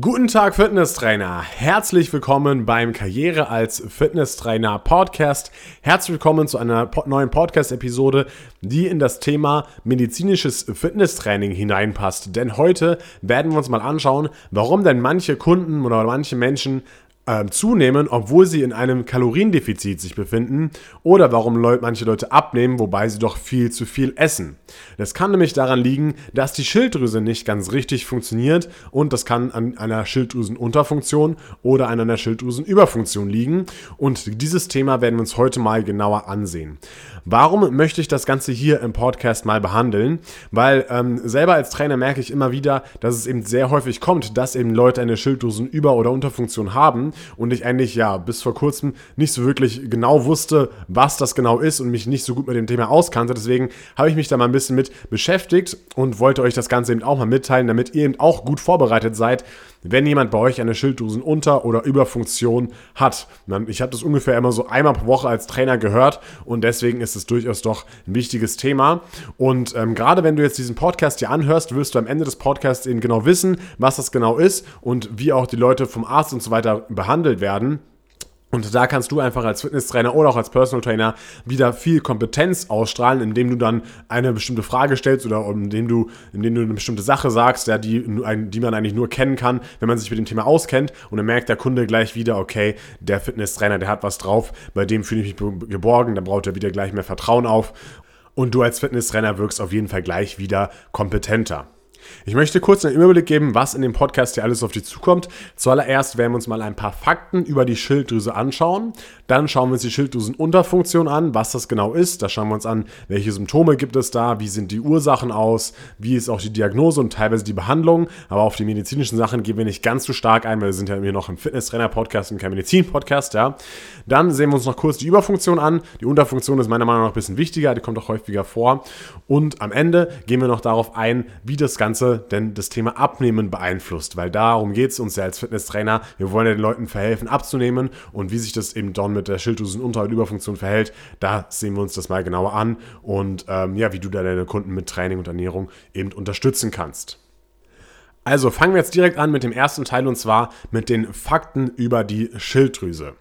Guten Tag, Fitnesstrainer. Herzlich willkommen beim Karriere als Fitnesstrainer Podcast. Herzlich willkommen zu einer neuen Podcast-Episode, die in das Thema medizinisches Fitnesstraining hineinpasst. Denn heute werden wir uns mal anschauen, warum denn manche Kunden oder manche Menschen äh, zunehmen, obwohl sie in einem Kaloriendefizit sich befinden oder warum Leute, manche Leute abnehmen, wobei sie doch viel zu viel essen. Das kann nämlich daran liegen, dass die Schilddrüse nicht ganz richtig funktioniert und das kann an einer Schilddrüsenunterfunktion oder an einer Schilddrüsenüberfunktion liegen und dieses Thema werden wir uns heute mal genauer ansehen. Warum möchte ich das Ganze hier im Podcast mal behandeln? Weil ähm, selber als Trainer merke ich immer wieder, dass es eben sehr häufig kommt, dass eben Leute eine Schilddrüsenüber- oder Unterfunktion haben und ich eigentlich ja bis vor kurzem nicht so wirklich genau wusste, was das genau ist und mich nicht so gut mit dem Thema auskannte. Deswegen habe ich mich da mal ein bisschen mit beschäftigt und wollte euch das Ganze eben auch mal mitteilen, damit ihr eben auch gut vorbereitet seid, wenn jemand bei euch eine Schilddrüsenunter- oder Überfunktion hat. Ich habe das ungefähr immer so einmal pro Woche als Trainer gehört und deswegen ist es durchaus doch ein wichtiges Thema. Und ähm, gerade wenn du jetzt diesen Podcast hier anhörst, wirst du am Ende des Podcasts eben genau wissen, was das genau ist und wie auch die Leute vom Arzt und so weiter behandelt werden. Und da kannst du einfach als Fitnesstrainer oder auch als Personal Trainer wieder viel Kompetenz ausstrahlen, indem du dann eine bestimmte Frage stellst oder indem du, indem du eine bestimmte Sache sagst, ja, die, die man eigentlich nur kennen kann, wenn man sich mit dem Thema auskennt. Und dann merkt der Kunde gleich wieder, okay, der Fitnesstrainer, der hat was drauf, bei dem fühle ich mich geborgen, da braucht er wieder gleich mehr Vertrauen auf. Und du als Fitnesstrainer wirkst auf jeden Fall gleich wieder kompetenter. Ich möchte kurz einen Überblick geben, was in dem Podcast hier alles auf dich zukommt. Zuallererst werden wir uns mal ein paar Fakten über die Schilddrüse anschauen. Dann schauen wir uns die Schilddrüsenunterfunktion an, was das genau ist. Da schauen wir uns an, welche Symptome gibt es da, wie sind die Ursachen aus, wie ist auch die Diagnose und teilweise die Behandlung. Aber auf die medizinischen Sachen gehen wir nicht ganz so stark ein, weil wir sind ja hier noch ein Fitnesstrainer-Podcast und kein Medizin-Podcast. Ja. Dann sehen wir uns noch kurz die Überfunktion an. Die Unterfunktion ist meiner Meinung nach ein bisschen wichtiger, die kommt auch häufiger vor. Und am Ende gehen wir noch darauf ein, wie das Ganze Ganze denn das Thema Abnehmen beeinflusst, weil darum geht es uns ja als Fitnesstrainer. Wir wollen ja den Leuten verhelfen, abzunehmen und wie sich das eben dann mit der Schilddrüsenunter- und Überfunktion verhält, da sehen wir uns das mal genauer an und ähm, ja, wie du da deine Kunden mit Training und Ernährung eben unterstützen kannst. Also fangen wir jetzt direkt an mit dem ersten Teil und zwar mit den Fakten über die Schilddrüse.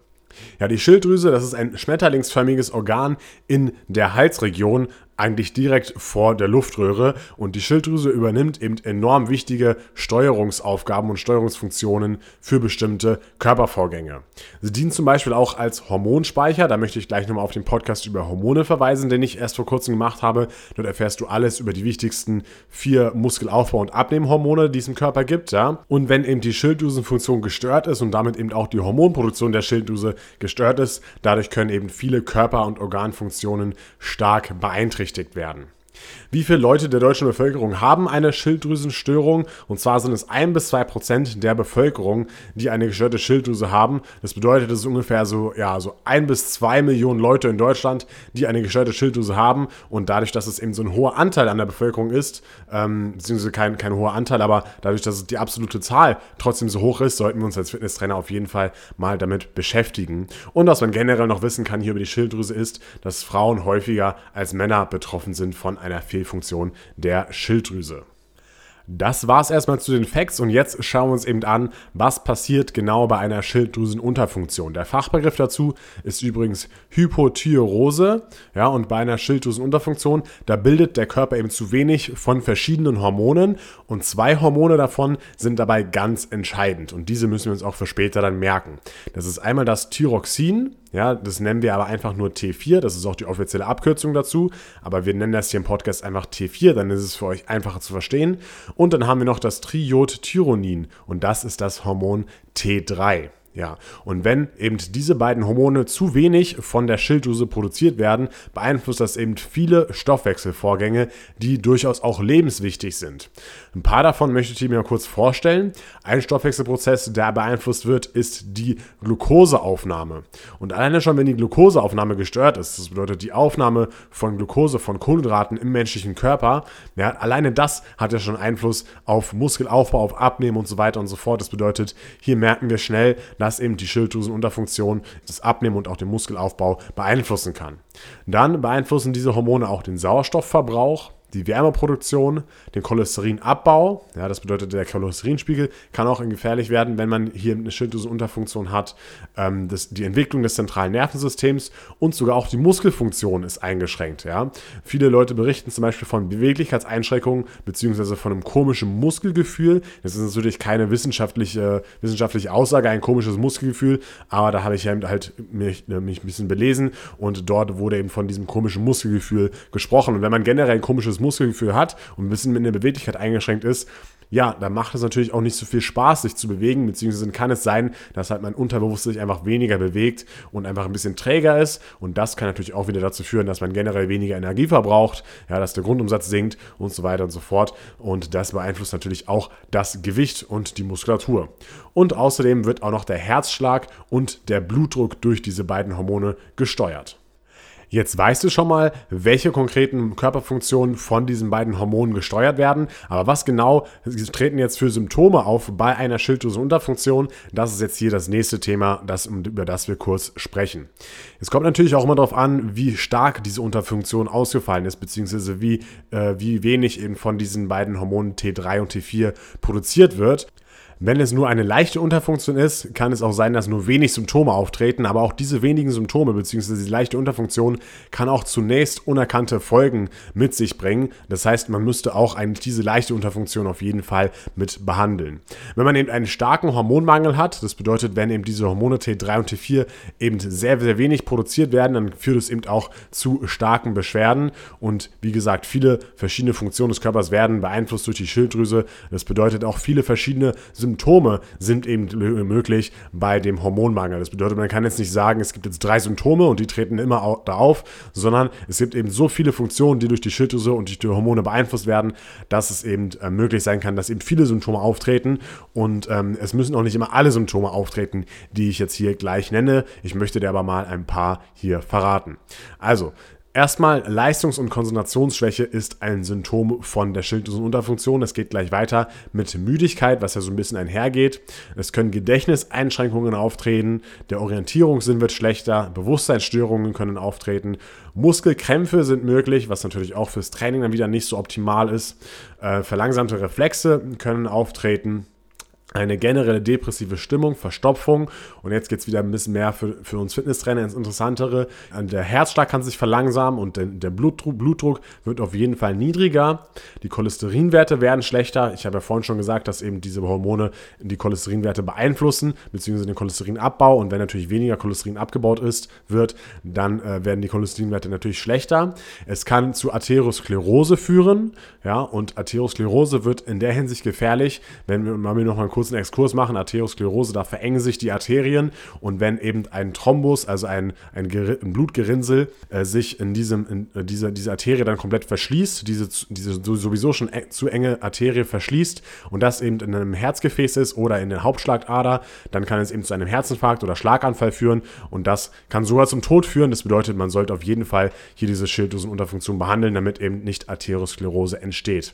Ja, die Schilddrüse, das ist ein schmetterlingsförmiges Organ in der Halsregion, eigentlich direkt vor der Luftröhre und die Schilddrüse übernimmt eben enorm wichtige Steuerungsaufgaben und Steuerungsfunktionen für bestimmte Körpervorgänge. Sie dient zum Beispiel auch als Hormonspeicher, da möchte ich gleich nochmal auf den Podcast über Hormone verweisen, den ich erst vor kurzem gemacht habe. Dort erfährst du alles über die wichtigsten vier Muskelaufbau- und Abnehmhormone, die es im Körper gibt. Ja? Und wenn eben die Schilddrüsenfunktion gestört ist und damit eben auch die Hormonproduktion der Schilddrüse gestört ist, dadurch können eben viele Körper- und Organfunktionen stark beeinträchtigt berücksichtigt werden. Wie viele Leute der deutschen Bevölkerung haben eine Schilddrüsenstörung? Und zwar sind es ein bis zwei Prozent der Bevölkerung, die eine gestörte Schilddrüse haben. Das bedeutet, es ist ungefähr so, ja, so ein bis zwei Millionen Leute in Deutschland, die eine gestörte Schilddrüse haben. Und dadurch, dass es eben so ein hoher Anteil an der Bevölkerung ist, ähm, beziehungsweise kein, kein hoher Anteil, aber dadurch, dass die absolute Zahl trotzdem so hoch ist, sollten wir uns als Fitnesstrainer auf jeden Fall mal damit beschäftigen. Und was man generell noch wissen kann hier über die Schilddrüse ist, dass Frauen häufiger als Männer betroffen sind von einer Fehl Fehlfunktion der Schilddrüse. Das war es erstmal zu den Facts und jetzt schauen wir uns eben an, was passiert genau bei einer Schilddrüsenunterfunktion. Der Fachbegriff dazu ist übrigens Hypothyreose. Ja, und bei einer Schilddrüsenunterfunktion, da bildet der Körper eben zu wenig von verschiedenen Hormonen und zwei Hormone davon sind dabei ganz entscheidend und diese müssen wir uns auch für später dann merken. Das ist einmal das Thyroxin, ja, das nennen wir aber einfach nur T4, das ist auch die offizielle Abkürzung dazu, aber wir nennen das hier im Podcast einfach T4, dann ist es für euch einfacher zu verstehen. Und dann haben wir noch das Triodtyronin und das ist das Hormon T3. Ja, und wenn eben diese beiden Hormone zu wenig von der Schilddrüse produziert werden, beeinflusst das eben viele Stoffwechselvorgänge, die durchaus auch lebenswichtig sind. Ein paar davon möchte ich mir kurz vorstellen. Ein Stoffwechselprozess, der beeinflusst wird, ist die Glukoseaufnahme. Und alleine schon, wenn die Glukoseaufnahme gestört ist, das bedeutet die Aufnahme von Glucose, von Kohlenhydraten im menschlichen Körper, ja, alleine das hat ja schon Einfluss auf Muskelaufbau, auf Abnehmen und so weiter und so fort. Das bedeutet, hier merken wir schnell, dass eben die Schilddrüsenunterfunktion das Abnehmen und auch den Muskelaufbau beeinflussen kann. Dann beeinflussen diese Hormone auch den Sauerstoffverbrauch, die Wärmeproduktion, den Cholesterin-Abbau. Ja, das bedeutet, der Cholesterinspiegel kann auch gefährlich werden, wenn man hier eine Schilddrüsenunterfunktion hat. Ähm, das, die Entwicklung des zentralen Nervensystems und sogar auch die Muskelfunktion ist eingeschränkt. Ja. Viele Leute berichten zum Beispiel von Beweglichkeitseinschränkungen bzw. von einem komischen Muskelgefühl. Das ist natürlich keine wissenschaftliche, wissenschaftliche Aussage, ein komisches Muskelgefühl, aber da habe ich halt mich, mich ein bisschen belesen und dort wurde eben von diesem komischen Muskelgefühl gesprochen. Und wenn man generell ein komisches Muskelgefühl hat und ein bisschen mit der Beweglichkeit eingeschränkt ist, ja, dann macht es natürlich auch nicht so viel Spaß, sich zu bewegen, beziehungsweise kann es sein, dass halt mein Unterbewusstsein sich einfach weniger bewegt und einfach ein bisschen träger ist. Und das kann natürlich auch wieder dazu führen, dass man generell weniger Energie verbraucht, ja, dass der Grundumsatz sinkt und so weiter und so fort. Und das beeinflusst natürlich auch das Gewicht und die Muskulatur. Und außerdem wird auch noch der Herzschlag und der Blutdruck durch diese beiden Hormone gesteuert. Jetzt weißt du schon mal, welche konkreten Körperfunktionen von diesen beiden Hormonen gesteuert werden. Aber was genau treten jetzt für Symptome auf bei einer Schilddrüsenunterfunktion? Das ist jetzt hier das nächste Thema, das, über das wir kurz sprechen. Es kommt natürlich auch immer darauf an, wie stark diese Unterfunktion ausgefallen ist, beziehungsweise wie, äh, wie wenig eben von diesen beiden Hormonen T3 und T4 produziert wird. Wenn es nur eine leichte Unterfunktion ist, kann es auch sein, dass nur wenig Symptome auftreten, aber auch diese wenigen Symptome bzw. die leichte Unterfunktion kann auch zunächst unerkannte Folgen mit sich bringen. Das heißt, man müsste auch eigentlich diese leichte Unterfunktion auf jeden Fall mit behandeln. Wenn man eben einen starken Hormonmangel hat, das bedeutet, wenn eben diese Hormone T3 und T4 eben sehr, sehr wenig produziert werden, dann führt es eben auch zu starken Beschwerden und wie gesagt, viele verschiedene Funktionen des Körpers werden beeinflusst durch die Schilddrüse. Das bedeutet auch viele verschiedene Symptome Symptome sind eben möglich bei dem Hormonmangel. Das bedeutet, man kann jetzt nicht sagen, es gibt jetzt drei Symptome und die treten immer da auf, sondern es gibt eben so viele Funktionen, die durch die Schilddrüse und durch die Hormone beeinflusst werden, dass es eben äh, möglich sein kann, dass eben viele Symptome auftreten und ähm, es müssen auch nicht immer alle Symptome auftreten, die ich jetzt hier gleich nenne. Ich möchte dir aber mal ein paar hier verraten. Also, Erstmal, Leistungs- und Konzentrationsschwäche ist ein Symptom von der Schilddrüsenunterfunktion. Es geht gleich weiter mit Müdigkeit, was ja so ein bisschen einhergeht. Es können Gedächtniseinschränkungen auftreten, der Orientierungssinn wird schlechter, Bewusstseinsstörungen können auftreten, Muskelkrämpfe sind möglich, was natürlich auch fürs Training dann wieder nicht so optimal ist. Äh, verlangsamte Reflexe können auftreten eine generelle depressive Stimmung, Verstopfung. Und jetzt geht es wieder ein bisschen mehr für, für uns Fitnesstrainer ins Interessantere. Der Herzschlag kann sich verlangsamen und der, der Blutdruck, Blutdruck, wird auf jeden Fall niedriger. Die Cholesterinwerte werden schlechter. Ich habe ja vorhin schon gesagt, dass eben diese Hormone die Cholesterinwerte beeinflussen, beziehungsweise den Cholesterinabbau. Und wenn natürlich weniger Cholesterin abgebaut ist, wird, dann äh, werden die Cholesterinwerte natürlich schlechter. Es kann zu Arteriosklerose führen. Ja, und Arteriosklerose wird in der Hinsicht gefährlich, wenn wir mal noch mal kurz kurzen Exkurs machen. Arteriosklerose, da verengen sich die Arterien und wenn eben ein Thrombus, also ein, ein, ein Blutgerinnsel, äh, sich in diesem, in, äh, diese, diese Arterie dann komplett verschließt, diese, diese sowieso schon e zu enge Arterie verschließt und das eben in einem Herzgefäß ist oder in der Hauptschlagader, dann kann es eben zu einem Herzinfarkt oder Schlaganfall führen und das kann sogar zum Tod führen. Das bedeutet, man sollte auf jeden Fall hier diese Schilddrüsenunterfunktion behandeln, damit eben nicht Arteriosklerose entsteht.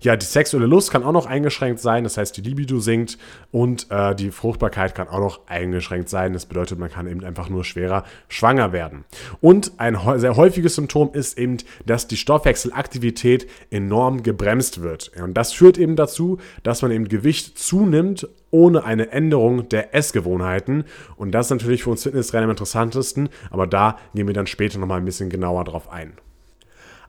Ja, die sexuelle Lust kann auch noch eingeschränkt sein, das heißt, die Libido sinkt sinkt und äh, die Fruchtbarkeit kann auch noch eingeschränkt sein. Das bedeutet, man kann eben einfach nur schwerer schwanger werden. Und ein sehr häufiges Symptom ist eben, dass die Stoffwechselaktivität enorm gebremst wird. Und das führt eben dazu, dass man eben Gewicht zunimmt ohne eine Änderung der Essgewohnheiten. Und das ist natürlich für uns Fitnesstrainer am interessantesten, aber da gehen wir dann später nochmal ein bisschen genauer drauf ein.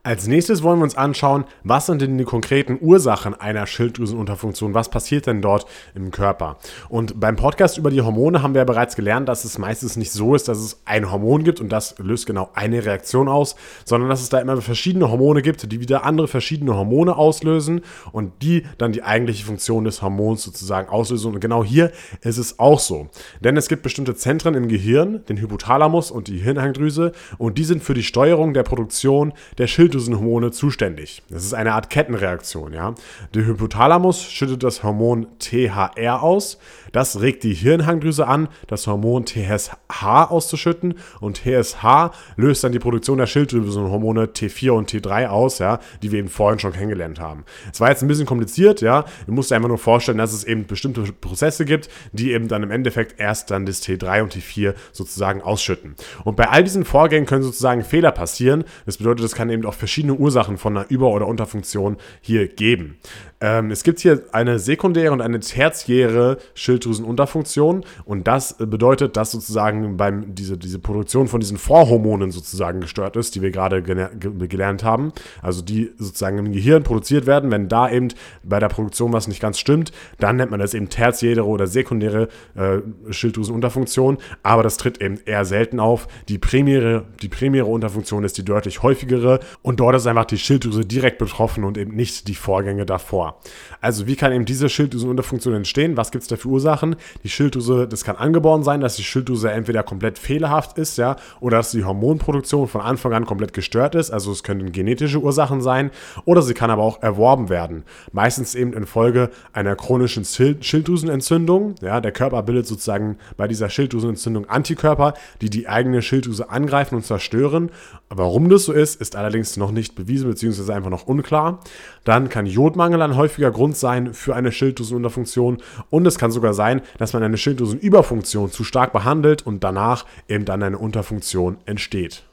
Als nächstes wollen wir uns anschauen, was sind denn die konkreten Ursachen einer Schilddrüsenunterfunktion? Was passiert denn dort im Körper? Und beim Podcast über die Hormone haben wir ja bereits gelernt, dass es meistens nicht so ist, dass es ein Hormon gibt und das löst genau eine Reaktion aus, sondern dass es da immer verschiedene Hormone gibt, die wieder andere verschiedene Hormone auslösen und die dann die eigentliche Funktion des Hormons sozusagen auslösen. Und genau hier ist es auch so. Denn es gibt bestimmte Zentren im Gehirn, den Hypothalamus und die Hirnhangdrüse, und die sind für die Steuerung der Produktion der Schilddrüse Schilddrüsenhormone zuständig. Das ist eine Art Kettenreaktion. Ja? Der Hypothalamus schüttet das Hormon THR aus. Das regt die Hirnhangdrüse an, das Hormon TSH auszuschütten. Und TSH löst dann die Produktion der Schilddrüsenhormone T4 und T3 aus, ja, die wir eben vorhin schon kennengelernt haben. Es war jetzt ein bisschen kompliziert, ja. Du musst dir einfach nur vorstellen, dass es eben bestimmte Prozesse gibt, die eben dann im Endeffekt erst dann das T3 und T4 sozusagen ausschütten. Und bei all diesen Vorgängen können sozusagen Fehler passieren. Das bedeutet, es kann eben auch verschiedene Ursachen von einer Über- oder Unterfunktion hier geben. Ähm, es gibt hier eine sekundäre und eine tertiäre Schilddrüsenunterfunktion und das bedeutet, dass sozusagen beim diese, diese Produktion von diesen Vorhormonen sozusagen gestört ist, die wir gerade gelernt haben, also die sozusagen im Gehirn produziert werden, wenn da eben bei der Produktion was nicht ganz stimmt, dann nennt man das eben tertiäre oder sekundäre äh, Schilddrüsenunterfunktion, aber das tritt eben eher selten auf. Die primäre, die primäre Unterfunktion ist die deutlich häufigere und dort ist einfach die Schilddrüse direkt betroffen und eben nicht die Vorgänge davor. Also wie kann eben diese Schilddrüsenunterfunktion entstehen? Was gibt es da für Ursachen? Die Schilddrüse, das kann angeboren sein, dass die Schilddrüse entweder komplett fehlerhaft ist, ja, oder dass die Hormonproduktion von Anfang an komplett gestört ist. Also es können genetische Ursachen sein, oder sie kann aber auch erworben werden. Meistens eben infolge einer chronischen Schilddrüsenentzündung. Ja, der Körper bildet sozusagen bei dieser Schilddrüsenentzündung Antikörper, die die eigene Schilddrüse angreifen und zerstören. Warum das so ist, ist allerdings noch nicht bewiesen bzw. einfach noch unklar. Dann kann Jodmangel ein häufiger Grund sein für eine Schilddrüsenunterfunktion und es kann sogar sein, dass man eine Schilddrüsenüberfunktion zu stark behandelt und danach eben dann eine Unterfunktion entsteht.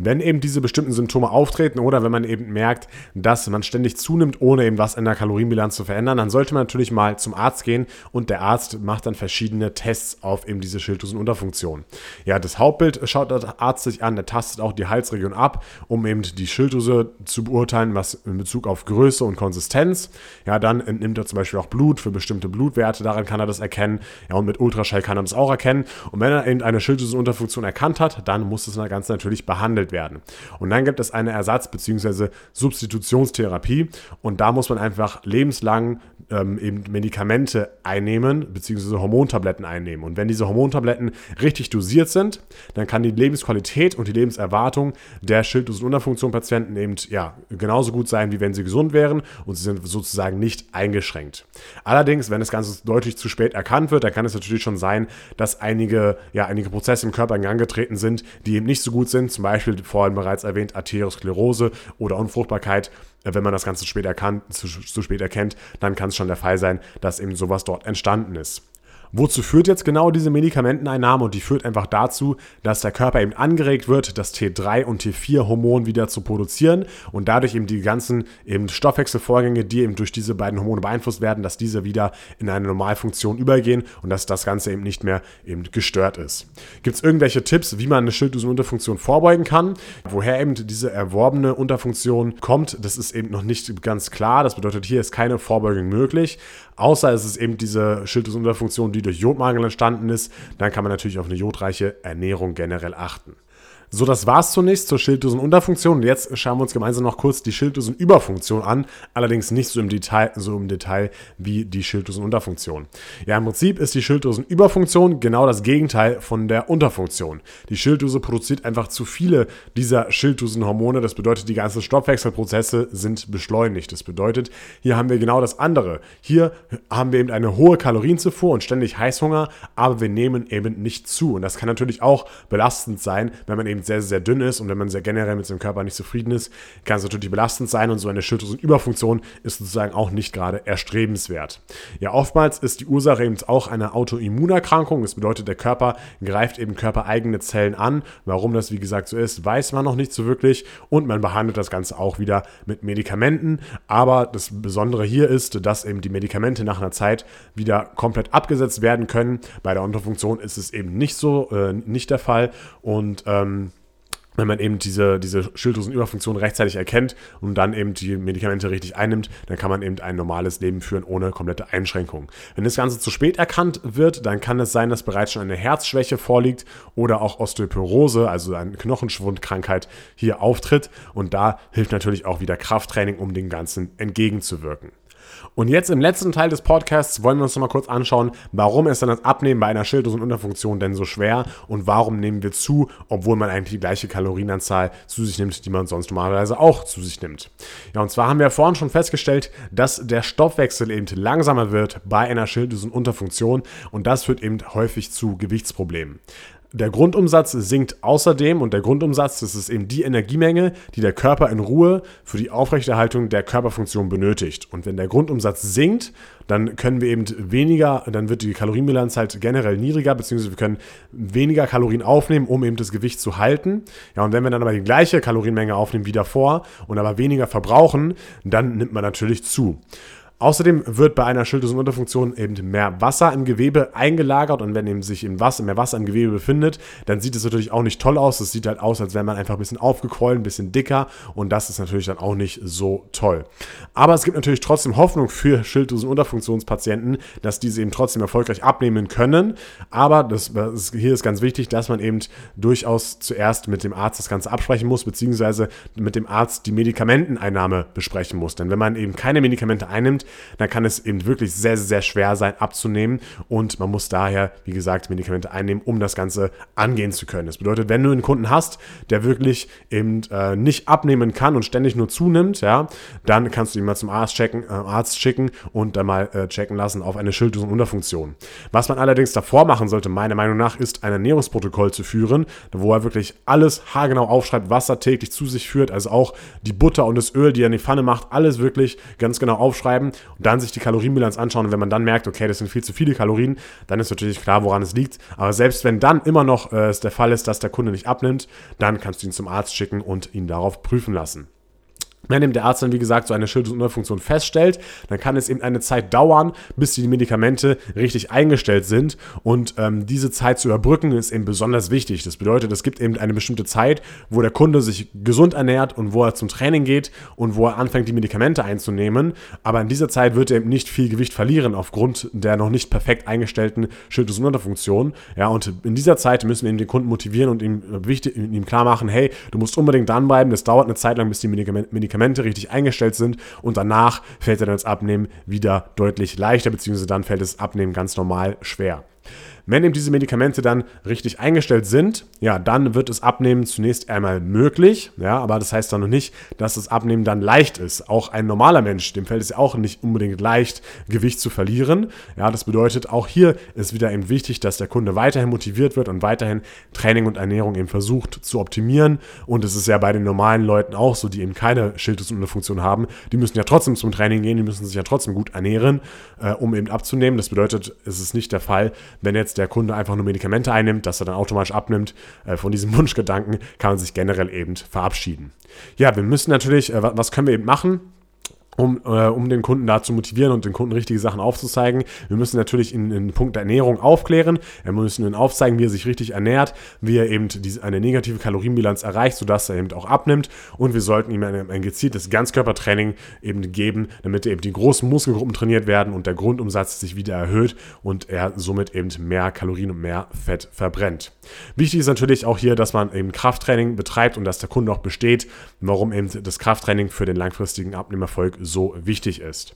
Wenn eben diese bestimmten Symptome auftreten oder wenn man eben merkt, dass man ständig zunimmt, ohne eben was in der Kalorienbilanz zu verändern, dann sollte man natürlich mal zum Arzt gehen und der Arzt macht dann verschiedene Tests auf eben diese Schilddrüsenunterfunktion. Ja, das Hauptbild schaut der Arzt sich an, der tastet auch die Halsregion ab, um eben die Schilddrüse zu beurteilen, was in Bezug auf Größe und Konsistenz. Ja, dann entnimmt er zum Beispiel auch Blut für bestimmte Blutwerte, daran kann er das erkennen. Ja, und mit Ultraschall kann er das auch erkennen. Und wenn er eben eine Schilddrüsenunterfunktion erkannt hat, dann muss das Ganze natürlich behandelt behandelt werden. Und dann gibt es eine Ersatz- bzw. Substitutionstherapie und da muss man einfach lebenslang ähm, eben Medikamente einnehmen bzw. Hormontabletten einnehmen. Und wenn diese Hormontabletten richtig dosiert sind, dann kann die Lebensqualität und die Lebenserwartung der Schilddrüsenunterfunktion-Patienten eben ja, genauso gut sein, wie wenn sie gesund wären und sie sind sozusagen nicht eingeschränkt. Allerdings, wenn das Ganze deutlich zu spät erkannt wird, dann kann es natürlich schon sein, dass einige, ja, einige Prozesse im Körper in Gang getreten sind, die eben nicht so gut sind, zum Beispiel vorhin bereits erwähnt, Arteriosklerose oder Unfruchtbarkeit. Äh, wenn man das Ganze spät erkannt, zu, zu spät erkennt, dann kann es schon der Fall sein, dass eben sowas dort entstanden ist. Wozu führt jetzt genau diese Medikamenteneinnahme? Und die führt einfach dazu, dass der Körper eben angeregt wird, das T3 und T4-Hormon wieder zu produzieren und dadurch eben die ganzen eben Stoffwechselvorgänge, die eben durch diese beiden Hormone beeinflusst werden, dass diese wieder in eine Normalfunktion übergehen und dass das Ganze eben nicht mehr eben gestört ist. Gibt es irgendwelche Tipps, wie man eine Schilddrüsenunterfunktion vorbeugen kann? Woher eben diese erworbene Unterfunktion kommt, das ist eben noch nicht ganz klar. Das bedeutet, hier ist keine Vorbeugung möglich. Außer es ist eben diese Schilddrüsenunterfunktion, die durch Jodmangel entstanden ist. Dann kann man natürlich auf eine jodreiche Ernährung generell achten. So, das war's zunächst zur Schilddrüsenunterfunktion. Und jetzt schauen wir uns gemeinsam noch kurz die Schilddrüsenüberfunktion an. Allerdings nicht so im Detail, so im Detail wie die Schilddrüsenunterfunktion. Ja, im Prinzip ist die Schilddrüsenüberfunktion genau das Gegenteil von der Unterfunktion. Die Schilddrüse produziert einfach zu viele dieser Schilddrüsenhormone. Das bedeutet, die ganzen Stoffwechselprozesse sind beschleunigt. Das bedeutet, hier haben wir genau das andere. Hier haben wir eben eine hohe Kalorienzufuhr und ständig Heißhunger, aber wir nehmen eben nicht zu. Und das kann natürlich auch belastend sein, wenn man eben eben sehr, sehr dünn ist und wenn man sehr generell mit seinem Körper nicht zufrieden ist, kann es natürlich belastend sein und so eine Schilddrüsenüberfunktion ist sozusagen auch nicht gerade erstrebenswert. Ja, oftmals ist die Ursache eben auch eine Autoimmunerkrankung. Das bedeutet, der Körper greift eben körpereigene Zellen an. Warum das wie gesagt so ist, weiß man noch nicht so wirklich und man behandelt das Ganze auch wieder mit Medikamenten. Aber das Besondere hier ist, dass eben die Medikamente nach einer Zeit wieder komplett abgesetzt werden können. Bei der Unterfunktion ist es eben nicht so, äh, nicht der Fall und ähm, wenn man eben diese, diese Schilddrüsenüberfunktion rechtzeitig erkennt und dann eben die Medikamente richtig einnimmt, dann kann man eben ein normales Leben führen ohne komplette Einschränkungen. Wenn das Ganze zu spät erkannt wird, dann kann es sein, dass bereits schon eine Herzschwäche vorliegt oder auch Osteoporose, also eine Knochenschwundkrankheit, hier auftritt. Und da hilft natürlich auch wieder Krafttraining, um dem Ganzen entgegenzuwirken. Und jetzt im letzten Teil des Podcasts wollen wir uns nochmal kurz anschauen, warum ist dann das Abnehmen bei einer Schilddrüsenunterfunktion denn so schwer und warum nehmen wir zu, obwohl man eigentlich die gleiche Kalorienanzahl zu sich nimmt, die man sonst normalerweise auch zu sich nimmt. Ja, und zwar haben wir vorhin schon festgestellt, dass der Stoffwechsel eben langsamer wird bei einer Schilddrüsenunterfunktion und das führt eben häufig zu Gewichtsproblemen. Der Grundumsatz sinkt außerdem und der Grundumsatz, das ist eben die Energiemenge, die der Körper in Ruhe für die Aufrechterhaltung der Körperfunktion benötigt. Und wenn der Grundumsatz sinkt, dann können wir eben weniger, dann wird die Kalorienbilanz halt generell niedriger, beziehungsweise wir können weniger Kalorien aufnehmen, um eben das Gewicht zu halten. Ja, und wenn wir dann aber die gleiche Kalorienmenge aufnehmen wie davor und aber weniger verbrauchen, dann nimmt man natürlich zu. Außerdem wird bei einer Schilddrüsenunterfunktion eben mehr Wasser im Gewebe eingelagert und wenn eben sich im Wasser, mehr Wasser im Gewebe befindet, dann sieht es natürlich auch nicht toll aus. Es sieht halt aus, als wäre man einfach ein bisschen aufgequollen, ein bisschen dicker und das ist natürlich dann auch nicht so toll. Aber es gibt natürlich trotzdem Hoffnung für Schilddrüsenunterfunktionspatienten, dass diese eben trotzdem erfolgreich abnehmen können. Aber das, das, hier ist ganz wichtig, dass man eben durchaus zuerst mit dem Arzt das Ganze absprechen muss, beziehungsweise mit dem Arzt die Medikamenteneinnahme besprechen muss. Denn wenn man eben keine Medikamente einnimmt, dann kann es eben wirklich sehr, sehr schwer sein abzunehmen und man muss daher, wie gesagt, Medikamente einnehmen, um das Ganze angehen zu können. Das bedeutet, wenn du einen Kunden hast, der wirklich eben äh, nicht abnehmen kann und ständig nur zunimmt, ja, dann kannst du ihn mal zum Arzt, checken, äh, Arzt schicken und dann mal äh, checken lassen auf eine Schilddrüsenunterfunktion. Was man allerdings davor machen sollte, meiner Meinung nach, ist ein Ernährungsprotokoll zu führen, wo er wirklich alles haargenau aufschreibt, was er täglich zu sich führt, also auch die Butter und das Öl, die er in die Pfanne macht, alles wirklich ganz genau aufschreiben und dann sich die Kalorienbilanz anschauen. Und wenn man dann merkt, okay, das sind viel zu viele Kalorien, dann ist natürlich klar, woran es liegt. Aber selbst wenn dann immer noch äh, es der Fall ist, dass der Kunde nicht abnimmt, dann kannst du ihn zum Arzt schicken und ihn darauf prüfen lassen. Wenn eben der Arzt dann, wie gesagt, so eine Schilddrüsenunterfunktion feststellt, dann kann es eben eine Zeit dauern, bis die Medikamente richtig eingestellt sind. Und ähm, diese Zeit zu überbrücken ist eben besonders wichtig. Das bedeutet, es gibt eben eine bestimmte Zeit, wo der Kunde sich gesund ernährt und wo er zum Training geht und wo er anfängt, die Medikamente einzunehmen. Aber in dieser Zeit wird er eben nicht viel Gewicht verlieren aufgrund der noch nicht perfekt eingestellten Schilddrüsenunterfunktion. Ja, und in dieser Zeit müssen wir eben den Kunden motivieren und ihm, wichtig, ihm klar machen, hey, du musst unbedingt dranbleiben. Das dauert eine Zeit lang, bis die Medikamente Medikamente richtig eingestellt sind und danach fällt dann das Abnehmen wieder deutlich leichter, beziehungsweise dann fällt das Abnehmen ganz normal schwer. Wenn eben diese Medikamente dann richtig eingestellt sind, ja, dann wird das Abnehmen zunächst einmal möglich, ja, aber das heißt dann noch nicht, dass das Abnehmen dann leicht ist. Auch ein normaler Mensch, dem fällt es ja auch nicht unbedingt leicht, Gewicht zu verlieren. Ja, das bedeutet, auch hier ist wieder eben wichtig, dass der Kunde weiterhin motiviert wird und weiterhin Training und Ernährung eben versucht zu optimieren. Und es ist ja bei den normalen Leuten auch so, die eben keine Schilddrüsenunterfunktion haben, die müssen ja trotzdem zum Training gehen, die müssen sich ja trotzdem gut ernähren, äh, um eben abzunehmen. Das bedeutet, es ist nicht der Fall, wenn jetzt der Kunde einfach nur Medikamente einnimmt, dass er dann automatisch abnimmt. Äh, von diesem Wunschgedanken kann man sich generell eben verabschieden. Ja, wir müssen natürlich, äh, was können wir eben machen? Um, äh, um den Kunden da zu motivieren und den Kunden richtige Sachen aufzuzeigen. Wir müssen natürlich in, in Punkt der Ernährung aufklären. Wir müssen ihn aufzeigen, wie er sich richtig ernährt, wie er eben diese, eine negative Kalorienbilanz erreicht, sodass er eben auch abnimmt. Und wir sollten ihm ein, ein gezieltes Ganzkörpertraining eben geben, damit eben die großen Muskelgruppen trainiert werden und der Grundumsatz sich wieder erhöht und er somit eben mehr Kalorien und mehr Fett verbrennt. Wichtig ist natürlich auch hier, dass man eben Krafttraining betreibt und dass der Kunde auch besteht, warum eben das Krafttraining für den langfristigen Abnehmerfolg so wichtig ist.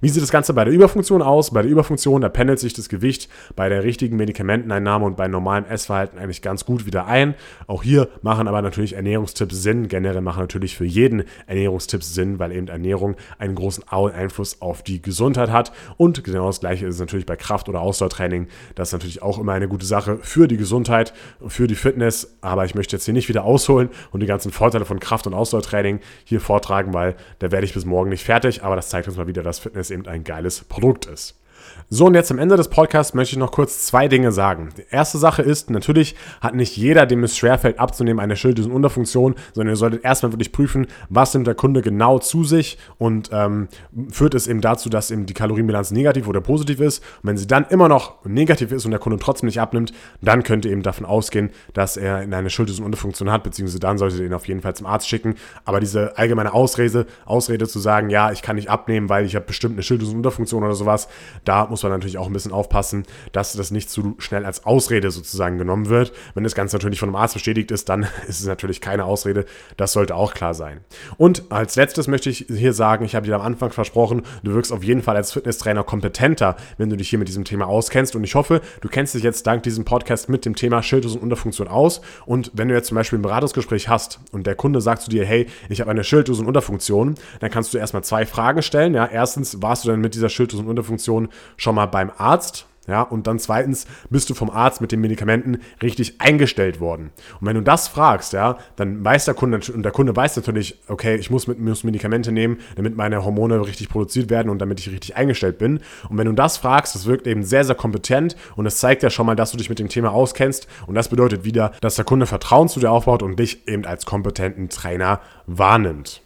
Wie sieht das Ganze bei der Überfunktion aus? Bei der Überfunktion, da pendelt sich das Gewicht bei der richtigen Medikamenteneinnahme und bei normalem Essverhalten eigentlich ganz gut wieder ein. Auch hier machen aber natürlich Ernährungstipps Sinn. Generell machen natürlich für jeden Ernährungstipps Sinn, weil eben Ernährung einen großen Einfluss auf die Gesundheit hat. Und genau das gleiche ist es natürlich bei Kraft- oder Ausdauertraining. Das ist natürlich auch immer eine gute Sache für die Gesundheit, für die Fitness. Aber ich möchte jetzt hier nicht wieder ausholen und die ganzen Vorteile von Kraft- und Ausdauertraining hier vortragen, weil da werde ich bis morgen nicht fertig. Aber das zeigt uns mal wieder, dass Fitness eben ein geiles Produkt ist. So, und jetzt am Ende des Podcasts möchte ich noch kurz zwei Dinge sagen. Die erste Sache ist, natürlich hat nicht jeder, dem es schwerfällt, abzunehmen, eine Schilddrüsenunterfunktion, sondern ihr solltet erstmal wirklich prüfen, was nimmt der Kunde genau zu sich und ähm, führt es eben dazu, dass eben die Kalorienbilanz negativ oder positiv ist. Und wenn sie dann immer noch negativ ist und der Kunde trotzdem nicht abnimmt, dann könnt ihr eben davon ausgehen, dass er eine Schilddrüsenunterfunktion hat, beziehungsweise dann solltet ihr ihn auf jeden Fall zum Arzt schicken. Aber diese allgemeine Ausrede, Ausrede zu sagen, ja, ich kann nicht abnehmen, weil ich habe bestimmt eine Schilddrüsenunterfunktion oder sowas, da muss man natürlich auch ein bisschen aufpassen, dass das nicht zu schnell als Ausrede sozusagen genommen wird. Wenn das Ganze natürlich von einem Arzt bestätigt ist, dann ist es natürlich keine Ausrede. Das sollte auch klar sein. Und als letztes möchte ich hier sagen, ich habe dir am Anfang versprochen, du wirkst auf jeden Fall als Fitnesstrainer kompetenter, wenn du dich hier mit diesem Thema auskennst. Und ich hoffe, du kennst dich jetzt dank diesem Podcast mit dem Thema Schilddrüsenunterfunktion aus. Und wenn du jetzt zum Beispiel ein Beratungsgespräch hast und der Kunde sagt zu dir, hey, ich habe eine Schilddrüsenunterfunktion, dann kannst du erstmal zwei Fragen stellen. Ja, erstens, warst du denn mit dieser Schilddrüsenunterfunktion schon mal beim Arzt? Ja, und dann zweitens, bist du vom Arzt mit den Medikamenten richtig eingestellt worden? Und wenn du das fragst, ja, dann weiß der Kunde, und der Kunde weiß natürlich, okay, ich muss, mit, muss Medikamente nehmen, damit meine Hormone richtig produziert werden und damit ich richtig eingestellt bin. Und wenn du das fragst, das wirkt eben sehr, sehr kompetent und es zeigt ja schon mal, dass du dich mit dem Thema auskennst. Und das bedeutet wieder, dass der Kunde Vertrauen zu dir aufbaut und dich eben als kompetenten Trainer wahrnimmt.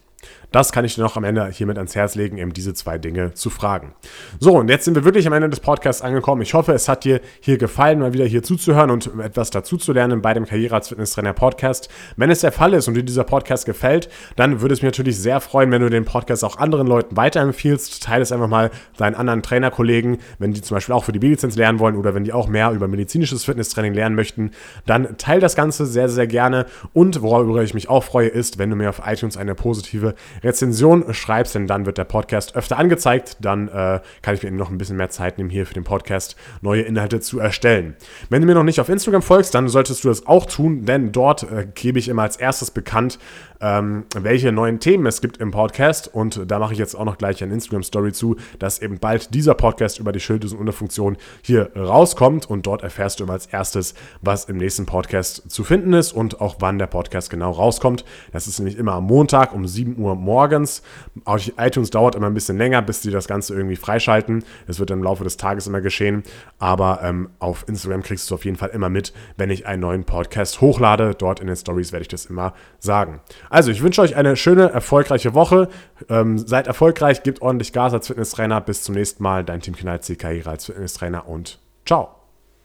Das kann ich dir noch am Ende hiermit ans Herz legen, eben diese zwei Dinge zu fragen. So, und jetzt sind wir wirklich am Ende des Podcasts angekommen. Ich hoffe, es hat dir hier gefallen, mal wieder hier zuzuhören und etwas dazu zu lernen bei dem Karriere als Fitnesstrainer Podcast. Wenn es der Fall ist und dir dieser Podcast gefällt, dann würde es mich natürlich sehr freuen, wenn du den Podcast auch anderen Leuten weiterempfiehlst. Teile es einfach mal deinen anderen Trainerkollegen, wenn die zum Beispiel auch für die B-Lizenz lernen wollen oder wenn die auch mehr über medizinisches Fitnesstraining lernen möchten, dann teile das Ganze sehr, sehr gerne. Und worüber ich mich auch freue, ist, wenn du mir auf iTunes eine positive Rezension schreibst, denn dann wird der Podcast öfter angezeigt. Dann äh, kann ich mir noch ein bisschen mehr Zeit nehmen, hier für den Podcast neue Inhalte zu erstellen. Wenn du mir noch nicht auf Instagram folgst, dann solltest du das auch tun, denn dort äh, gebe ich immer als erstes bekannt, ähm, welche neuen Themen es gibt im Podcast. Und da mache ich jetzt auch noch gleich eine Instagram-Story zu, dass eben bald dieser Podcast über die Schilddrüsenunterfunktion hier rauskommt. Und dort erfährst du immer als erstes, was im nächsten Podcast zu finden ist und auch wann der Podcast genau rauskommt. Das ist nämlich immer am Montag um 7 Uhr morgens. Auf iTunes dauert immer ein bisschen länger, bis sie das Ganze irgendwie freischalten. Das wird im Laufe des Tages immer geschehen. Aber ähm, auf Instagram kriegst du auf jeden Fall immer mit, wenn ich einen neuen Podcast hochlade. Dort in den Stories werde ich das immer sagen. Also, ich wünsche euch eine schöne, erfolgreiche Woche. Ähm, seid erfolgreich, gebt ordentlich Gas als Fitnesstrainer. Bis zum nächsten Mal. Dein Team Knall, Karriere als Fitnesstrainer und ciao.